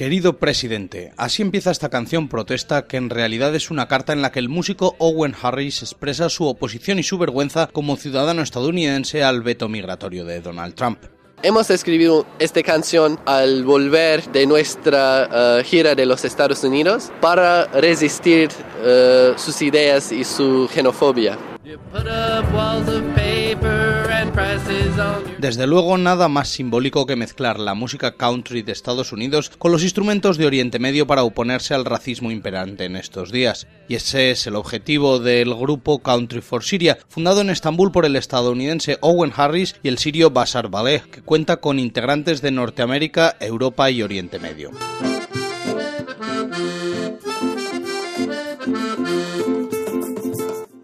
Querido presidente, así empieza esta canción protesta que en realidad es una carta en la que el músico Owen Harris expresa su oposición y su vergüenza como ciudadano estadounidense al veto migratorio de Donald Trump. Hemos escrito esta canción al volver de nuestra uh, gira de los Estados Unidos para resistir uh, sus ideas y su xenofobia. Desde luego nada más simbólico que mezclar la música country de Estados Unidos con los instrumentos de Oriente Medio para oponerse al racismo imperante en estos días. Y ese es el objetivo del grupo Country for Syria, fundado en Estambul por el estadounidense Owen Harris y el sirio Bashar Baleh, que cuenta con integrantes de Norteamérica, Europa y Oriente Medio.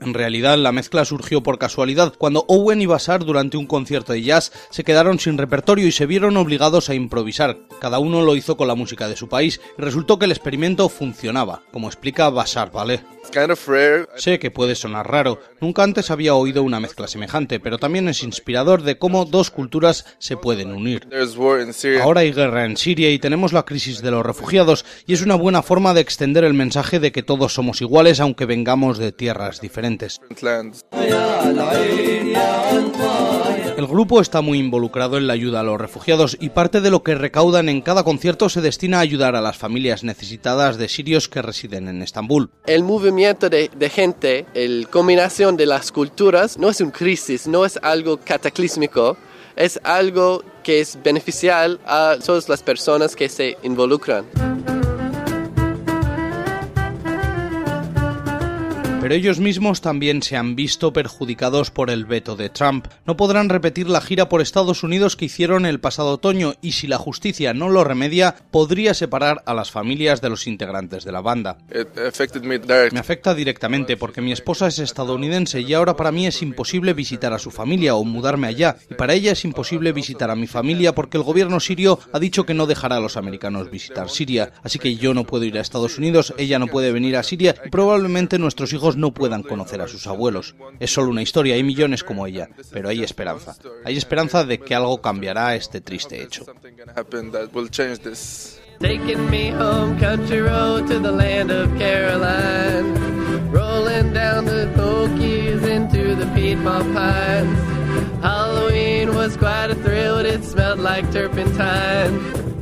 En realidad, la mezcla surgió por casualidad, cuando Owen y Basar durante un concierto de jazz se quedaron sin repertorio y se vieron obligados a improvisar. Cada uno lo hizo con la música de su país y resultó que el experimento funcionaba, como explica Basar ¿vale? Sé que puede sonar raro, nunca antes había oído una mezcla semejante, pero también es inspirador de cómo dos culturas se pueden unir. Ahora hay guerra en Siria y tenemos la crisis de los refugiados, y es una buena forma de extender el mensaje de que todos somos iguales aunque vengamos de tierras diferentes. El grupo está muy involucrado en la ayuda a los refugiados y parte de lo que recaudan en cada concierto se destina a ayudar a las familias necesitadas de sirios que residen en Estambul. El movimiento de, gente, la combinación de las culturas, no es una crisis, no es algo cataclísmico, es algo que es beneficial a todas las personas que se involucran. Pero ellos mismos también se han visto perjudicados por el veto de Trump. No podrán repetir la gira por Estados Unidos que hicieron el pasado otoño y si la justicia no lo remedia, podría separar a las familias de los integrantes de la banda. Me afecta directamente porque mi esposa es estadounidense y ahora para mí es imposible visitar a su familia o mudarme allá y para ella es imposible visitar a mi familia porque el gobierno sirio ha dicho que no dejará a los americanos visitar Siria, así que yo no puedo ir a Estados Unidos, ella no puede venir a Siria y probablemente nuestros hijos no puedan conocer a sus abuelos. Es solo una historia, hay millones como ella, pero hay esperanza. Hay esperanza de que algo cambiará este triste hecho. Taking me home country road to the land of Caroline. Rolling down the Pokies into the Piedmont Pines. Halloween was quite a thrill, it smelled like turpentine.